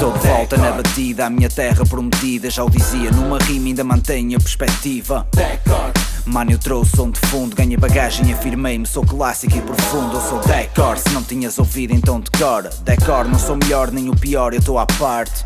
Estou de volta na batida, a minha terra prometida. Já o dizia, numa rima ainda mantenho a perspectiva. Mano, eu trouxe som de fundo, ganhei bagagem, afirmei-me. Sou clássico e profundo, eu sou decor. Se não tinhas ouvido, então decora. Decor, não sou melhor nem o pior, eu estou à parte.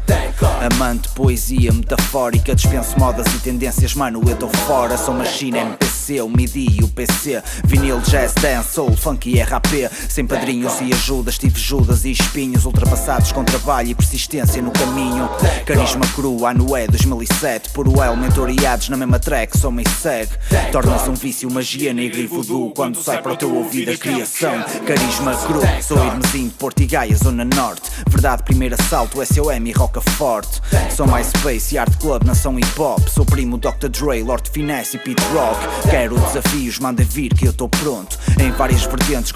Amante, poesia metafórica, dispenso modas e tendências, mano, eu estou fora. Sou machina, MPC, o MIDI e o PC. Vinil, jazz, dance, soul, funk e RAP. Sem padrinhos e ajudas, tive Judas e espinhos ultrapassados com trabalho e persistência no caminho. Carisma cru, ano é 2007. Puro El, mentoriados na mesma track, só me segue. Torna-se um vício, magia negra e voodoo Quando sai para o teu ouvido a criação Carisma cru, sou Irmezinho de Porto e Gaia, Zona Norte Verdade, primeiro assalto, SOM e Roca Forte Sou MySpace e Art Club, nação hip hop Sou primo Dr. Dre, Lord Finesse e Pete Rock Quero desafios, manda vir que eu estou pronto. Em várias vertentes